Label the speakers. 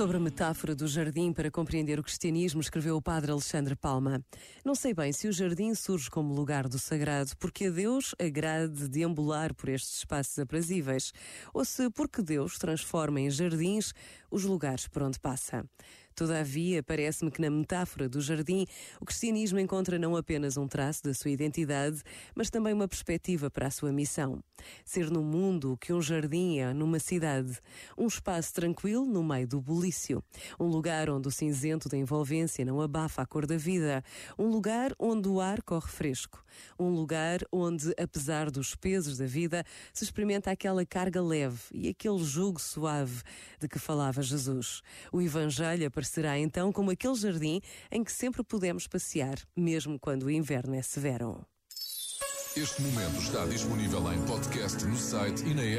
Speaker 1: Sobre a metáfora do jardim para compreender o cristianismo, escreveu o padre Alexandre Palma. Não sei bem se o jardim surge como lugar do sagrado porque a Deus agrade deambular por estes espaços aprazíveis, ou se porque Deus transforma em jardins os lugares por onde passa. Todavia, parece-me que na metáfora do jardim, o cristianismo encontra não apenas um traço da sua identidade, mas também uma perspectiva para a sua missão. Ser no mundo o que um jardim é numa cidade, um espaço tranquilo no meio do bulício, um lugar onde o cinzento da envolvência não abafa a cor da vida, um lugar onde o ar corre fresco, um lugar onde, apesar dos pesos da vida, se experimenta aquela carga leve e aquele jugo suave de que falava Jesus. O Evangelho aparecerá então como aquele jardim em que sempre podemos passear, mesmo quando o inverno é severo.
Speaker 2: Este momento está disponível em podcast no site e na app.